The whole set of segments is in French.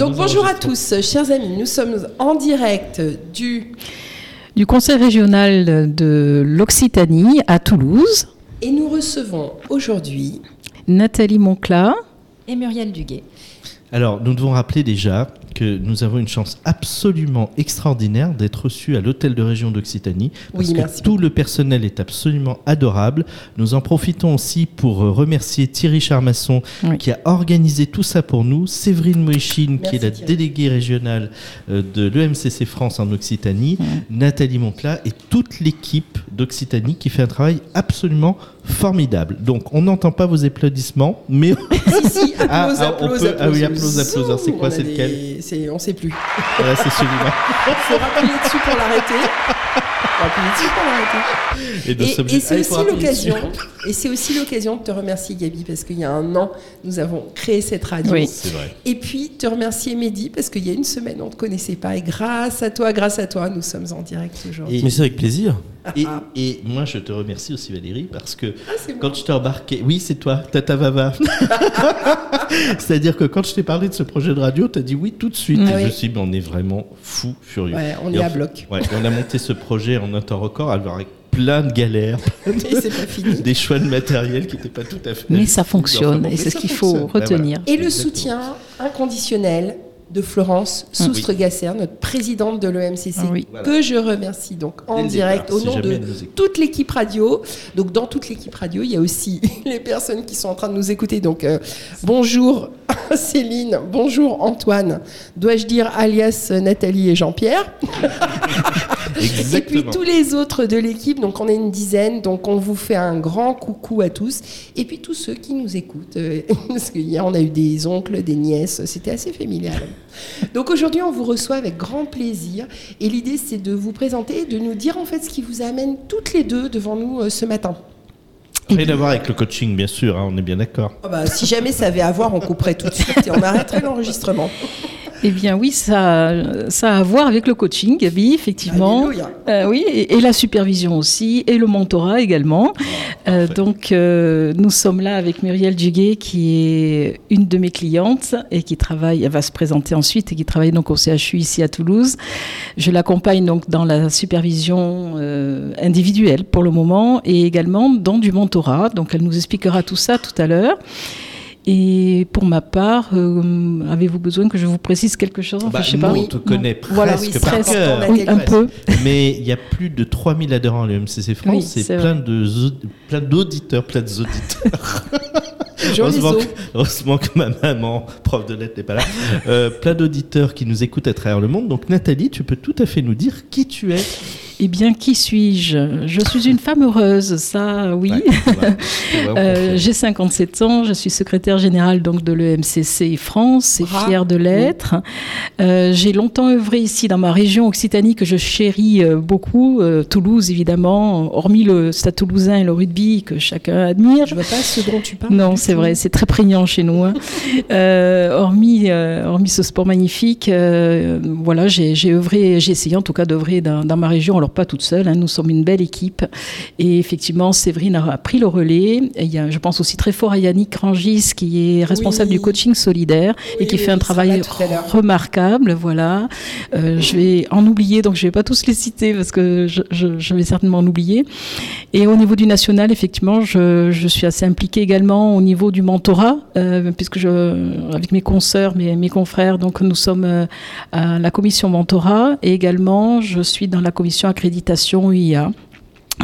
Donc bonjour à tous, chers amis, nous sommes en direct du du Conseil régional de l'Occitanie à Toulouse. Et nous recevons aujourd'hui Nathalie Moncla et Muriel Duguet. Alors, nous devons rappeler déjà que nous avons une chance absolument extraordinaire d'être reçus à l'hôtel de région d'Occitanie parce que tout le personnel est absolument adorable. Nous en profitons aussi pour remercier Thierry Charmasson qui a organisé tout ça pour nous, Séverine Moïchine qui est la déléguée régionale euh, de l'EMCC France en Occitanie, Nathalie Moncla et toute l'équipe d'Occitanie qui fait un travail absolument formidable. Donc, on n'entend pas vos applaudissements, mais. si, si, ah, applause, ah, applause, Ah oui, applause, applause. C'est quoi, c'est lequel On sait plus. Voilà, c'est celui-là. Il faut rappeler dessus pour l'arrêter. Et, et, et c'est aussi l'occasion. Et c'est aussi l'occasion de te remercier Gabi parce qu'il y a un an nous avons créé cette radio. Oui. C'est vrai. Et puis te remercier Mehdi parce qu'il y a une semaine on ne te connaissait pas et grâce à toi, grâce à toi, nous sommes en direct aujourd'hui. Mais c'est avec plaisir. Et, et, moi, je te remercie aussi, Valérie, parce que ah, quand je t'ai embarqué, oui, c'est toi, Tata Vava. C'est-à-dire que quand je t'ai parlé de ce projet de radio, tu as dit oui tout de suite. Ah je me suis dit, on est vraiment fou, furieux. Ouais, on est à bloc. Ouais, on a monté ce projet en un temps record, avec plein de galères, et pas fini. des choix de matériel qui n'étaient pas tout à fait. Mais ça fonctionne, et c'est ce qu'il faut retenir. Et le soutien inconditionnel de Florence ah Soustregasser, notre présidente de l'EMCC, ah que je remercie donc en direct au nom de toute l'équipe radio. Donc dans toute l'équipe radio, il y a aussi les personnes qui sont en train de nous écouter. Donc euh, bonjour Céline, bonjour Antoine, dois-je dire alias Nathalie et Jean-Pierre? et puis tous les autres de l'équipe, donc on est une dizaine, donc on vous fait un grand coucou à tous. Et puis tous ceux qui nous écoutent, euh, parce qu'hier on a eu des oncles, des nièces, c'était assez familial. Donc aujourd'hui, on vous reçoit avec grand plaisir. Et l'idée, c'est de vous présenter, de nous dire en fait ce qui vous amène toutes les deux devant nous euh, ce matin. Rien à voir avec le coaching, bien sûr, hein, on est bien d'accord. Ah bah, si jamais ça avait à voir, on couperait tout de suite et on arrêterait l'enregistrement. Eh bien oui, ça, ça a à voir avec le coaching, Gabi, effectivement. Euh, oui, et, la supervision aussi, et le mentorat également. Euh, donc euh, nous sommes là avec Muriel Duguet, qui est une de mes clientes et qui travaille, elle va se présenter ensuite, et qui travaille donc au CHU ici à Toulouse. Je l'accompagne donc dans la supervision individuelle pour le moment, et également dans du mentorat. Donc elle nous expliquera tout ça tout à l'heure. Et pour ma part, euh, avez-vous besoin que je vous précise quelque chose? Enfin, bah, je sais pas. On te connaît presque par cœur. Oui, un peu. Mais il y a plus de 3000 adhérents à l'UMCC France. c'est plein, de, plein d'auditeurs, plein d'auditeurs. heureusement, que, heureusement que ma maman, prof de lettres, n'est pas là. Euh, plein d'auditeurs qui nous écoutent à travers le monde. Donc Nathalie, tu peux tout à fait nous dire qui tu es eh bien, qui suis-je? Je suis une femme heureuse, ça, oui. Euh, j'ai 57 ans, je suis secrétaire générale donc de l'EMCC France et fière de l'être. Euh, j'ai longtemps œuvré ici dans ma région Occitanie que je chéris euh, beaucoup, Toulouse évidemment, hormis le Stade Toulousain et le rugby que chacun admire. Je vois pas ce dont tu parles. Non, c'est vrai, c'est très prégnant chez nous. Hein. hormis, hormis ce sport magnifique, voilà, j'ai œuvré, j'ai essayé en tout cas d'œuvrer dans, dans ma région. Alors pas toute seule, hein. nous sommes une belle équipe. Et effectivement, Séverine a pris le relais. il y a, je pense aussi très fort à Yannick Rangis, qui est responsable du coaching solidaire et qui fait un travail remarquable. Voilà. Euh, je vais en oublier, donc je ne vais pas tous les citer parce que je, vais certainement en oublier. Et au niveau du national, effectivement, je, suis assez impliquée également au niveau du mentorat, euh, puisque je, avec mes consoeurs, mes, mes confrères, donc nous sommes euh, à la commission mentorat et également je suis dans la commission accréditation IA.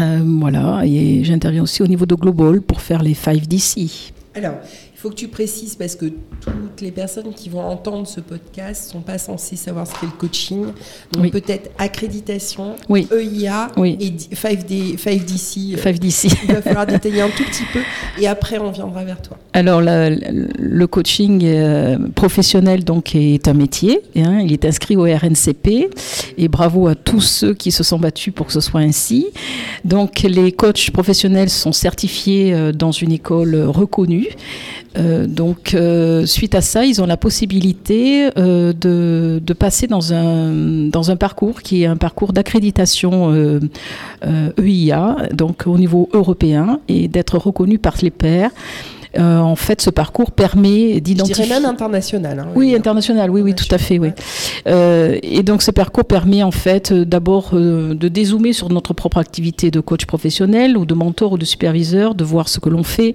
Euh, voilà, et j'interviens aussi au niveau de Global pour faire les 5 DC. Alors, il faut que tu précises parce que toutes les personnes qui vont entendre ce podcast ne sont pas censées savoir ce qu'est le coaching. Donc peut-être accréditation, EIA et 5D, 5DC. 5DC. Il va falloir détailler un tout petit peu et après on viendra vers toi. Alors le coaching euh, professionnel donc est un métier. Hein, il est inscrit au RNCP et bravo à tous ceux qui se sont battus pour que ce soit ainsi. Donc les coachs professionnels sont certifiés euh, dans une école reconnue. Euh, donc, euh, suite à ça, ils ont la possibilité euh, de, passer dans un, dans un parcours qui est un parcours d'accréditation EIA, e donc au niveau européen, et d'être reconnu par les pairs. En fait, ce parcours permet d'identifier. Je dirais même international. Hein, oui, international, oui, oui, tout à fait, oui. et donc, ce parcours permet en fait d'abord de dézoomer sur notre propre activité de coach professionnel ou de mentor ou de superviseur, de voir ce que l'on fait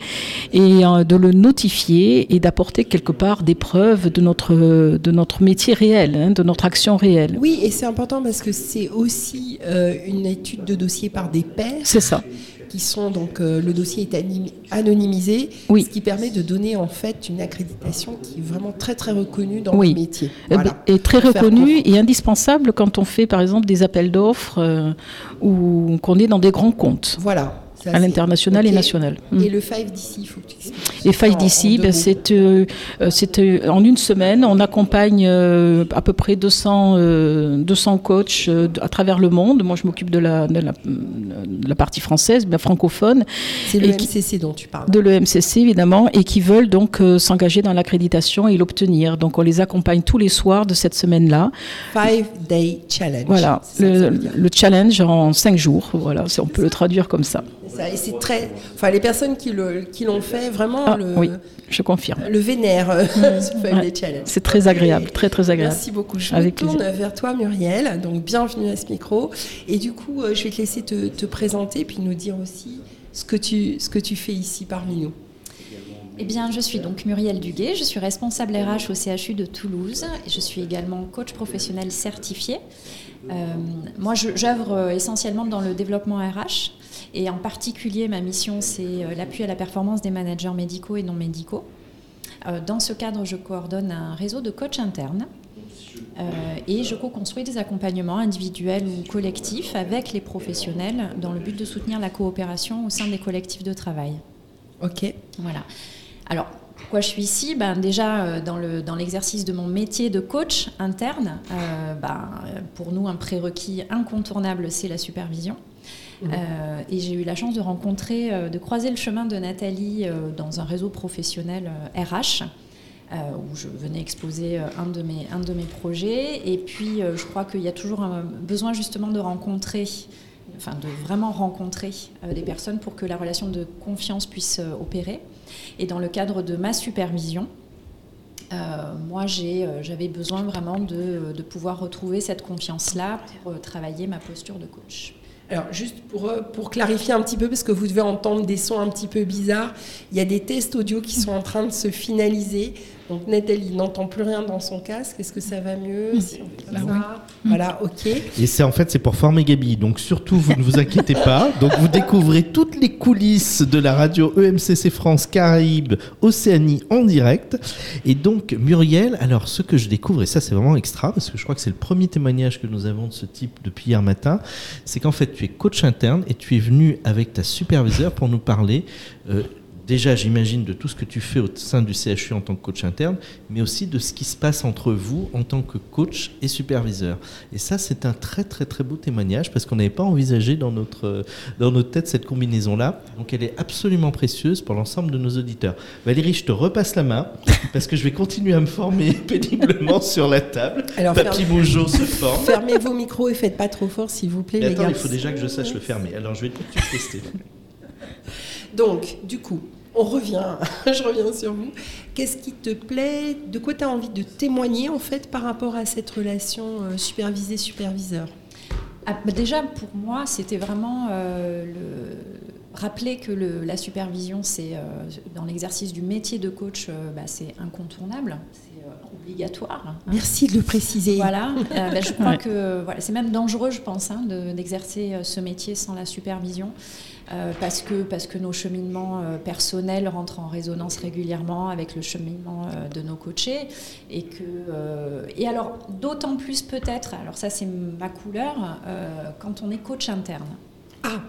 et de le notifier et d'apporter quelque part des preuves de notre, de notre métier réel, hein, de notre action réelle. Oui, et c'est important parce que c'est aussi une étude de dossier par des pairs. C'est ça qui sont donc euh, le dossier est anonymisé, oui. ce qui permet de donner en fait une accréditation qui est vraiment très très reconnue dans le métier. Voilà. Et très reconnue et indispensable quand on fait par exemple des appels d'offres euh, ou qu'on est dans des grands comptes. Voilà à l'international et national. Et mm. le 5DC, il faut que tu expliques. Et 5DC, ben, c'est euh, euh, en une semaine, on accompagne euh, à peu près 200, 200 coachs à travers le monde. Moi, je m'occupe de la, de la, partie française, bien francophone. C'est le MCC dont tu parles. De l'EMCC, évidemment, et qui veulent donc s'engager dans l'accréditation et l'obtenir. Donc, on les accompagne tous les soirs de cette semaine-là. Five Day Challenge. Voilà, le, le, challenge en cinq jours. Voilà, on peut le traduire comme ça. Et c'est très. Enfin, les personnes qui l'ont qui fait, vraiment. Ah, le, oui, je confirme. Le vénère, euh, C'est très agréable, très, très agréable. Merci beaucoup. Je me tourne vers toi, Muriel. Donc, bienvenue à ce micro. Et du coup, euh, je vais te laisser te, te présenter, puis nous dire aussi ce que tu, ce que tu fais ici parmi nous. Eh bien, je suis donc Muriel Duguet, je suis responsable RH au CHU de Toulouse et je suis également coach professionnel certifié. Euh, moi, j'œuvre essentiellement dans le développement RH et en particulier, ma mission, c'est euh, l'appui à la performance des managers médicaux et non médicaux. Euh, dans ce cadre, je coordonne un réseau de coachs internes euh, et je co-construis des accompagnements individuels ou collectifs avec les professionnels dans le but de soutenir la coopération au sein des collectifs de travail. Ok. Voilà. Alors, pourquoi je suis ici ben, Déjà, dans, le, dans l'exercice de mon métier de coach interne, ben, pour nous, un prérequis incontournable, c'est la supervision. Euh, et j'ai eu la chance de rencontrer, euh, de croiser le chemin de Nathalie euh, dans un réseau professionnel RH. où je venais exposer un de mes, un de mes projets. Et puis, je crois qu'il y a toujours un besoin justement de rencontrer, enfin de vraiment rencontrer des personnes pour que la relation de confiance puisse opérer. Et dans le cadre de ma supervision, moi, j'avais besoin vraiment de, de, pouvoir retrouver cette confiance-là pour travailler ma posture de coach. Alors, juste pour, euh, pour clarifier un petit peu, parce que vous devez entendre des sons un petit peu bizarres, il y a des tests audio qui sont en train de se finaliser. Donc Nathalie n'entend plus rien dans son casque. Est-ce que ça va mieux si on bah Voilà, ok. Et c'est en fait c'est pour former Gabi. Donc surtout vous ne vous inquiétez pas. Donc vous découvrez toutes les coulisses de la radio EMCC France Caraïbes Océanie en direct. Et donc Muriel, alors ce que je découvre et ça c'est vraiment extra parce que je crois que c'est le premier témoignage que nous avons de ce type depuis hier matin, c'est qu'en fait tu es coach interne et tu es venu avec ta superviseur pour nous parler. Euh, déjà, j'imagine, de tout ce que tu fais au sein du CHU en tant que coach interne, mais aussi de ce qui se passe entre vous en tant que coach et superviseur. Et ça, c'est un très, très, très beau témoignage parce qu'on n'avait pas envisagé dans notre, dans notre tête cette combinaison-là. Donc, elle est absolument précieuse pour l'ensemble de nos auditeurs. Valérie, je te repasse la main parce que je vais continuer à me former péniblement sur la table. Alors, Papy Moujo se forme. Fermez vos micros et faites pas trop fort, s'il vous plaît, les attends, gars. il faut déjà que je sache le fermer. Alors, je vais tout de suite tester. Donc, du coup, on revient, je reviens sur vous. Qu'est-ce qui te plaît? De quoi tu as envie de témoigner en fait par rapport à cette relation euh, supervisé-superviseur ah, bah, Déjà, pour moi, c'était vraiment euh, le... rappeler que la supervision, c'est euh, dans l'exercice du métier de coach, bah, c'est incontournable, obligatoire. Hein. Merci de le préciser. Voilà, bah, je crois que voilà, c'est même dangereux, je pense, hein, d'exercer ce métier sans la supervision. Euh, parce, que, parce que nos cheminements euh, personnels rentrent en résonance régulièrement avec le cheminement euh, de nos coachés. Et, que, et alors, d'autant plus peut-être, alors ça c'est ma couleur, quand on est coach interne. Ah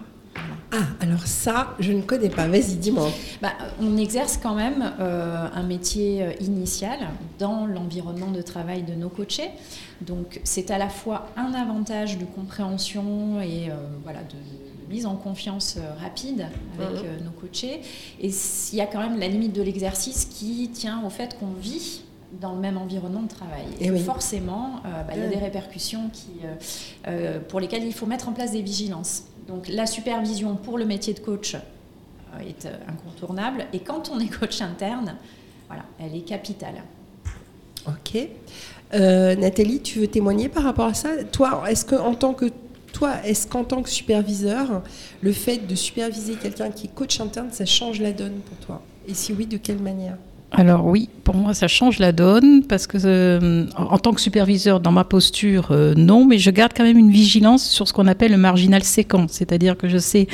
ah, alors ça, je ne connais pas. Vas-y, dis-moi. Bah, on exerce quand même un métier initial dans l'environnement de travail de nos coachés. Donc, c'est à la fois un avantage de compréhension et voilà, de, mise en confiance euh, rapide avec euh, nos coachés. Et il y a quand même la limite de l'exercice qui tient au fait qu'on vit dans le même environnement de travail. Et, forcément, euh, bah, il y a des répercussions qui, pour lesquelles il faut mettre en place des vigilances. Donc la supervision pour le métier de coach, est incontournable. Et quand on est coach interne, voilà, elle est capitale. Ok. Nathalie, tu veux témoigner par rapport à ça? Toi, est-ce qu'en tant que toi, est-ce qu'en tant que superviseur, le fait de superviser quelqu'un qui est coach interne, ça change la donne pour toi? Et si oui, de quelle manière? Alors oui, pour moi ça change la donne parce que euh, en tant que superviseur dans ma posture euh, non, mais je garde quand même une vigilance sur ce qu'on appelle le marginal séquent, c'est-à-dire que je sais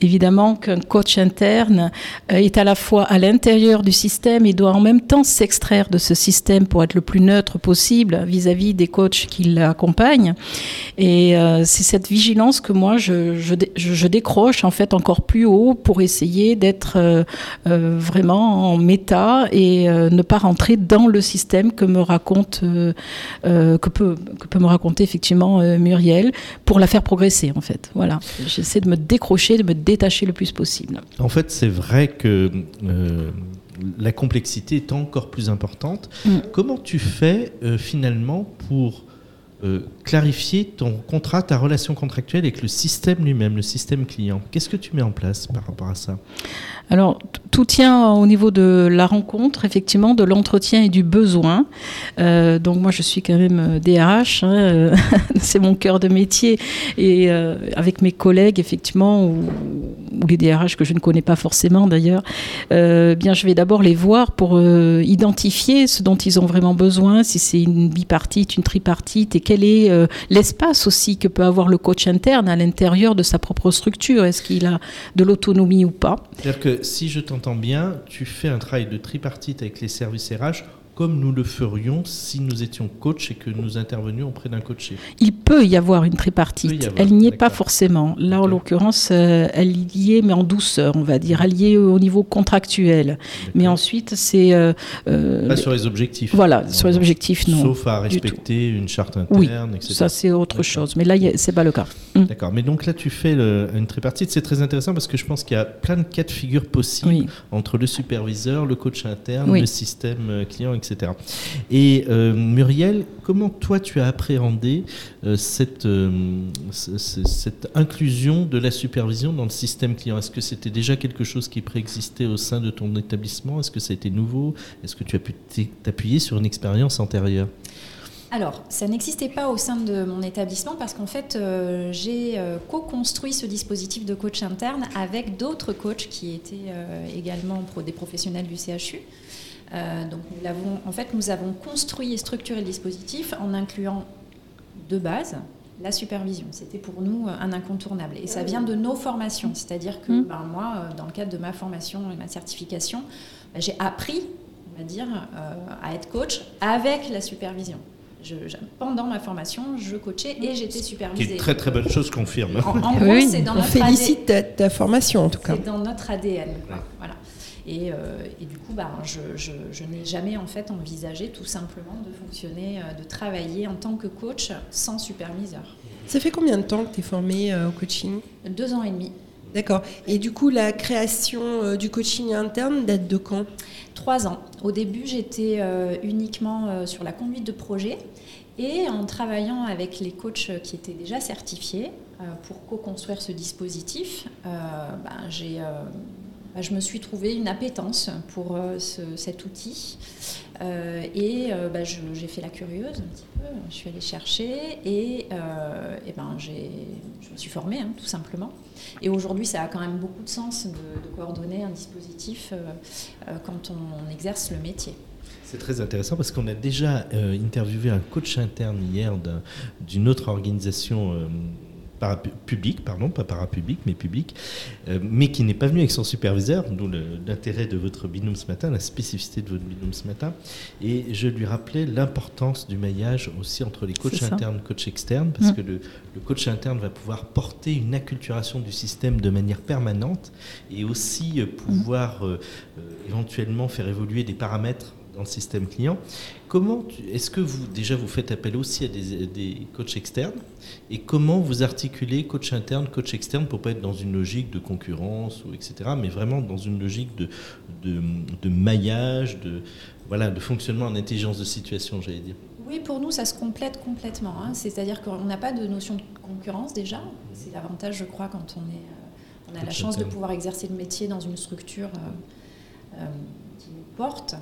évidemment qu'un coach interne euh, est à la fois à l'intérieur du système et doit en même temps s'extraire de ce système pour être le plus neutre possible vis-à-vis des coachs qui l'accompagnent. Et c'est cette vigilance que moi je, décroche en fait encore plus haut pour essayer d'être vraiment en méta et et euh, ne pas rentrer dans le système que me raconte, euh, euh, que, peut, que peut me raconter effectivement Muriel pour la faire progresser en fait. Voilà, j'essaie de me décrocher, de me détacher le plus possible. En fait, c'est vrai que la complexité est encore plus importante. Mm. Comment tu fais finalement pour clarifier ton contrat, ta relation contractuelle avec le système lui-même, le système client Qu'est-ce que tu mets en place par rapport à ça alors, tout tient au niveau de la rencontre, effectivement, de l'entretien et du besoin. Euh, donc, moi, je suis quand même DRH, hein, euh, c'est mon cœur de métier. Et euh, avec mes collègues, effectivement, ou, les DRH que je ne connais pas forcément d'ailleurs, bien, je vais d'abord les voir pour identifier ce dont ils ont vraiment besoin, si c'est une bipartite, une tripartite, et quel est l'espace aussi que peut avoir le coach interne à l'intérieur de sa propre structure. Est-ce qu'il a de l'autonomie ou pas? C'est-à-dire que si je t'entends bien, tu fais un travail de tripartite avec les services RH comme nous le ferions si nous étions coach et que nous intervenions auprès d'un coaché. Il peut y avoir une tripartite. elle n'y est pas forcément. Là, en l'occurrence, euh, elle y est, mais en douceur, on va dire. Elle y est au niveau contractuel. Mais ensuite, c'est. Euh, euh, pas sur les objectifs. Voilà, sur les objectifs, non. Sauf à respecter une charte interne, oui, etc. Ça, c'est autre chose. Mais là, c'est pas le cas. Mm. D'accord. Mais donc là, tu fais une tripartite. C'est très intéressant parce que je pense qu'il y a plein de cas de figure possibles entre le superviseur, le coach interne, le système client, etc. Et euh, Muriel, comment toi tu as appréhendé euh, cette, euh, cette inclusion de la supervision dans le système client? Est-ce que c'était déjà quelque chose qui préexistait au sein de ton établissement? Est-ce que ça a été nouveau? Est-ce que tu as pu t'appuyer sur une expérience antérieure? Alors, ça n'existait pas au sein de mon établissement parce qu'en fait, j'ai co-construit ce dispositif de coach interne avec d'autres coachs qui étaient également des professionnels du CHU. Euh, donc nous en fait, nous avons construit et structuré le dispositif en incluant de base la supervision. C'était pour nous un incontournable. Et ça vient de nos formations. C'est-à-dire que mmh. ben, moi, euh, dans le cadre de ma formation et ma certification, ben, j'ai appris, on va dire, euh, à être coach avec la supervision. pendant ma formation, je coachais et j'étais supervisée. Qui est très très bonne chose, confirme. En, gros, c'est dans on félicite ta, formation en tout cas. C'est dans notre ADN. Voilà. Euh, et, du coup, bah, je, n'ai jamais en fait envisagé tout simplement de fonctionner, euh, de travailler en tant que coach sans superviseur. Ça fait combien de temps que tu es formé euh, au coaching? Deux ans et demi. D'accord. Et du coup, la création du coaching interne date de quand? Trois ans. Au début, j'étais uniquement sur la conduite de projet. Et en travaillant avec les coachs qui étaient déjà certifiés pour co-construire ce dispositif, ben, j'ai bah, je me suis trouvé une appétence pour euh, cet outil. Euh, et euh, bah, j'ai fait la curieuse un petit peu, je suis allée chercher et, et ben, je me suis formée hein, tout simplement. Et aujourd'hui, ça a quand même beaucoup de sens de, coordonner un dispositif quand on, exerce le métier. C'est très intéressant parce qu'on a déjà interviewé un coach interne hier d'une autre organisation public, pardon, pas parapublic, mais public, euh, mais qui n'est pas venu avec son superviseur, d'où l'intérêt de votre binôme ce matin, la spécificité de votre binôme ce matin. Et je lui rappelais l'importance du maillage aussi entre les coachs internes et coachs externes, parce mm. que le, coach interne va pouvoir porter une acculturation du système de manière permanente et aussi euh, pouvoir euh, éventuellement faire évoluer des paramètres dans le système client. Comment est-ce que vous déjà vous faites appel aussi à des, des, coachs externes et comment vous articulez coach interne, coach externe pour pas être dans une logique de concurrence ou etc. Mais vraiment dans une logique de, de, maillage, de voilà, de fonctionnement en intelligence de situation, j'allais dire? Oui, pour nous, ça se complète complètement. Hein. C'est-à-dire qu'on n'a pas de notion de concurrence déjà. C'est l'avantage, je crois, quand on est on a la chance de pouvoir exercer le métier dans une structure qui nous porte.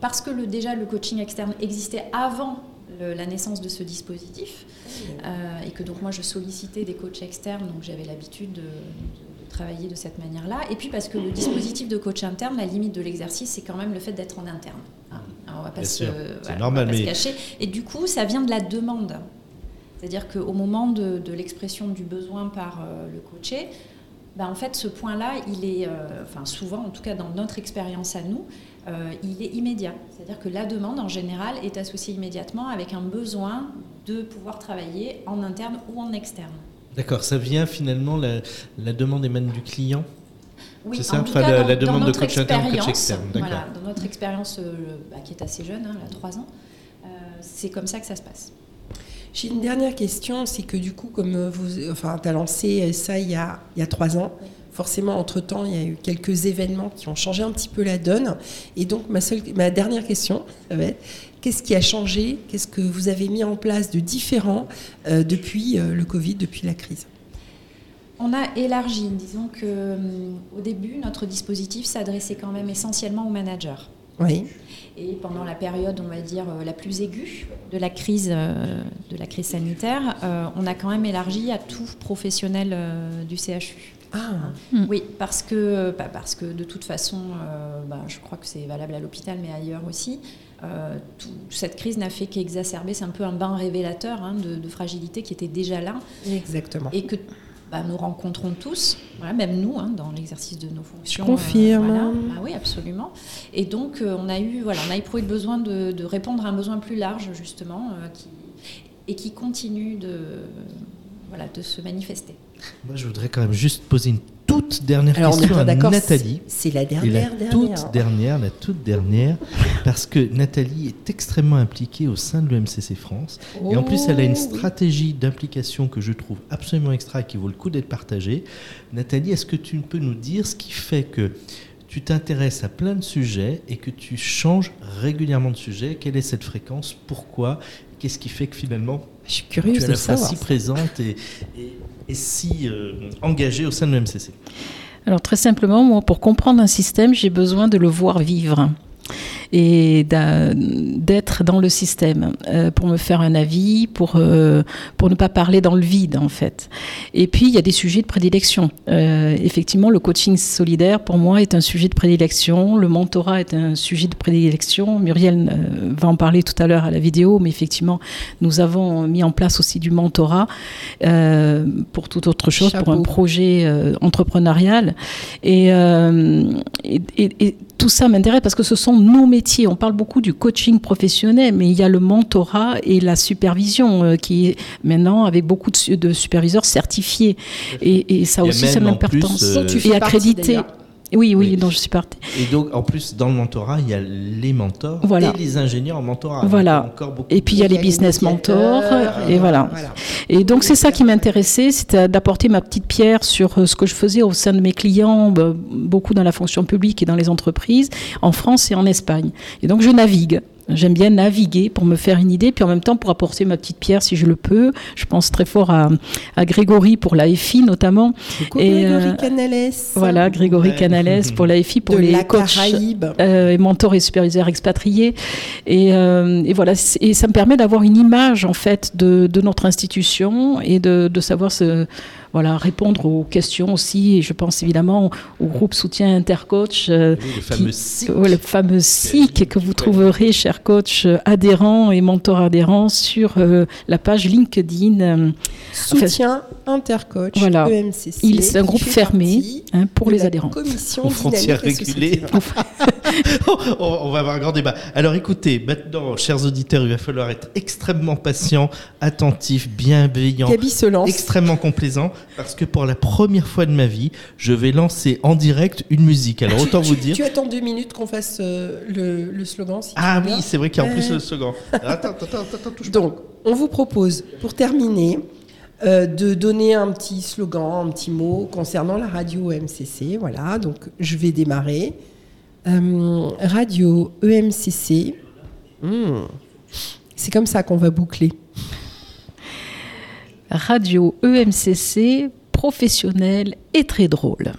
Parce que le, déjà le coaching externe existait avant la naissance de ce dispositif et que donc moi je sollicitais des coachs externes, donc j'avais l'habitude de, travailler de cette manière-là. Et puis parce que le dispositif de coach interne, la limite de l'exercice, c'est quand même le fait d'être en interne. Hein. on va pas, se, normal, mais... cacher. Et du coup, ça vient de la demande. C'est-à-dire qu'au moment de, l'expression du besoin par euh, le coaché, ben en fait, ce point-là, il est, euh, enfin souvent, en tout cas dans notre expérience à nous, euh, il est immédiat. C'est-à-dire que la demande, en général, est associée immédiatement avec un besoin de pouvoir travailler en interne ou en externe. D'accord, ça vient finalement, la, demande émane du client oui, c'est ça, en la, demande de coach interne, coach externe. Voilà, dans notre expérience euh, bah, qui est assez jeune, hein, là, 3 ans, euh, c'est comme ça que ça se passe. J'ai une dernière question, c'est que du coup, comme vous, enfin, tu as lancé ça il y a, il y a 3 ans, forcément, entre-temps, il y a eu quelques événements qui ont changé un petit peu la donne. Et donc, ma, seule, ma dernière question, ça va être, Qu'est-ce qui a changé? Qu'est-ce que vous avez mis en place de différent euh, depuis euh, le Covid, depuis la crise? On a élargi, disons que euh, au début, notre dispositif s'adressait quand même essentiellement aux managers. Oui. Et pendant la période, on va dire, la plus aiguë de la crise, de la crise sanitaire, on a quand même élargi à tout professionnel du CHU. Ah. Oui, parce que, bah, parce que de toute façon, bah, je crois que c'est valable à l'hôpital, mais ailleurs aussi, euh, cette crise n'a fait qu'exacerber, c'est un peu un bain révélateur hein, de, fragilité qui était déjà là. Exactement. Et que bah, nous rencontrons tous, même nous, hein, dans l'exercice de nos fonctions. Je confirme. Euh, ah oui, absolument. Et donc, euh, on, a eu, voilà, on a éprouvé le besoin de, répondre à un besoin plus large, justement, qui, et qui continue de, voilà, de se manifester. Moi, je voudrais quand même juste poser une toute dernière question à Nathalie. C'est la dernière, la toute dernière, la toute dernière, parce que Nathalie est extrêmement impliquée au sein de l'EMCC France, et en plus elle a une oh, stratégie d'implication que je trouve absolument extra et qui vaut le coup d'être partagée. Nathalie, est-ce que tu peux nous dire ce qui fait que tu t'intéresses à plein de sujets et que tu changes régulièrement de sujet? Quelle est cette fréquence? Pourquoi? Qu'est-ce qui fait que finalement je suis curieuse tu es à la fois si présente et, et si euh, engagé au sein de l'MCC Alors très simplement, moi, pour comprendre un système, j'ai besoin de le voir vivre et d'être dans le système euh, pour me faire un avis, pour, euh, pour ne pas parler dans le vide en fait. Et puis il y a des sujets de prédilection. Euh, effectivement, le coaching solidaire pour moi est un sujet de prédilection, le mentorat est un sujet de prédilection. Muriel va en parler tout à l'heure à la vidéo, mais effectivement, nous avons mis en place aussi du mentorat pour toute autre chose, pour un projet entrepreneurial. Et, et, et tout ça m'intéresse parce que ce sont nos On parle beaucoup du coaching professionnel, mais il y a le mentorat et la supervision euh, qui est maintenant avec beaucoup de, superviseurs certifiés. Et, ça aussi, c'est l'importance. Euh, et accrédité. Oui, oui, donc je suis partie. Et donc, en plus, dans le mentorat, il y a les mentors et les ingénieurs en mentorat. Voilà. Et puis, il y a les business mentors. et voilà. Et donc, c'est ça qui m'intéressait, c'était d'apporter ma petite pierre sur euh, ce que je faisais au sein de mes clients, bah, beaucoup dans la fonction publique et dans les entreprises, en France et en Espagne. Et donc, je navigue. J'aime bien naviguer pour me faire une idée, puis en même temps pour apporter ma petite pierre si je le peux. Je pense très fort à, à Grégory pour la FI notamment. et, Grégory euh, Canales. Voilà, Grégory Canales pour la FI, pour les la coachs euh, et mentors et superviseurs expatriés. Et, euh, et, voilà, et ça me permet d'avoir une image en fait de, de notre institution et de, de savoir ce voilà, répondre aux questions aussi. Et je pense évidemment au groupe soutien Intercoach. Euh, le fameux SIC. le fameux SIC que vous trouverez, chers coachs euh, adhérents et mentors adhérents, sur euh, la page LinkedIn. Soutien Intercoach, voilà. EMCC. C'est un groupe fermé hein, pour les adhérents. Commission aux frontières régulées. on va avoir un grand débat. Alors écoutez, maintenant, chers auditeurs, il va falloir être extrêmement patient, attentif, bienveillant, extrêmement complaisant parce que pour la première fois de ma vie, je vais lancer en direct une musique. Alors autant vous dire. Tu attends deux minutes qu'on fasse euh, le, slogan. ah oui, c'est vrai qu'il y a en plus le slogan. Attends, attends, attends, touche Donc, on vous propose, pour terminer, euh, de donner un petit slogan, un petit mot concernant la radio EMCC. Voilà, donc je vais démarrer. Euh, radio EMCC. Hmm. C'est comme ça qu'on va boucler radio EMCC professionnelle et très drôle.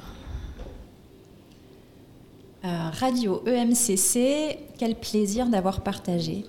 Radio EMCC, quel plaisir d'avoir partagé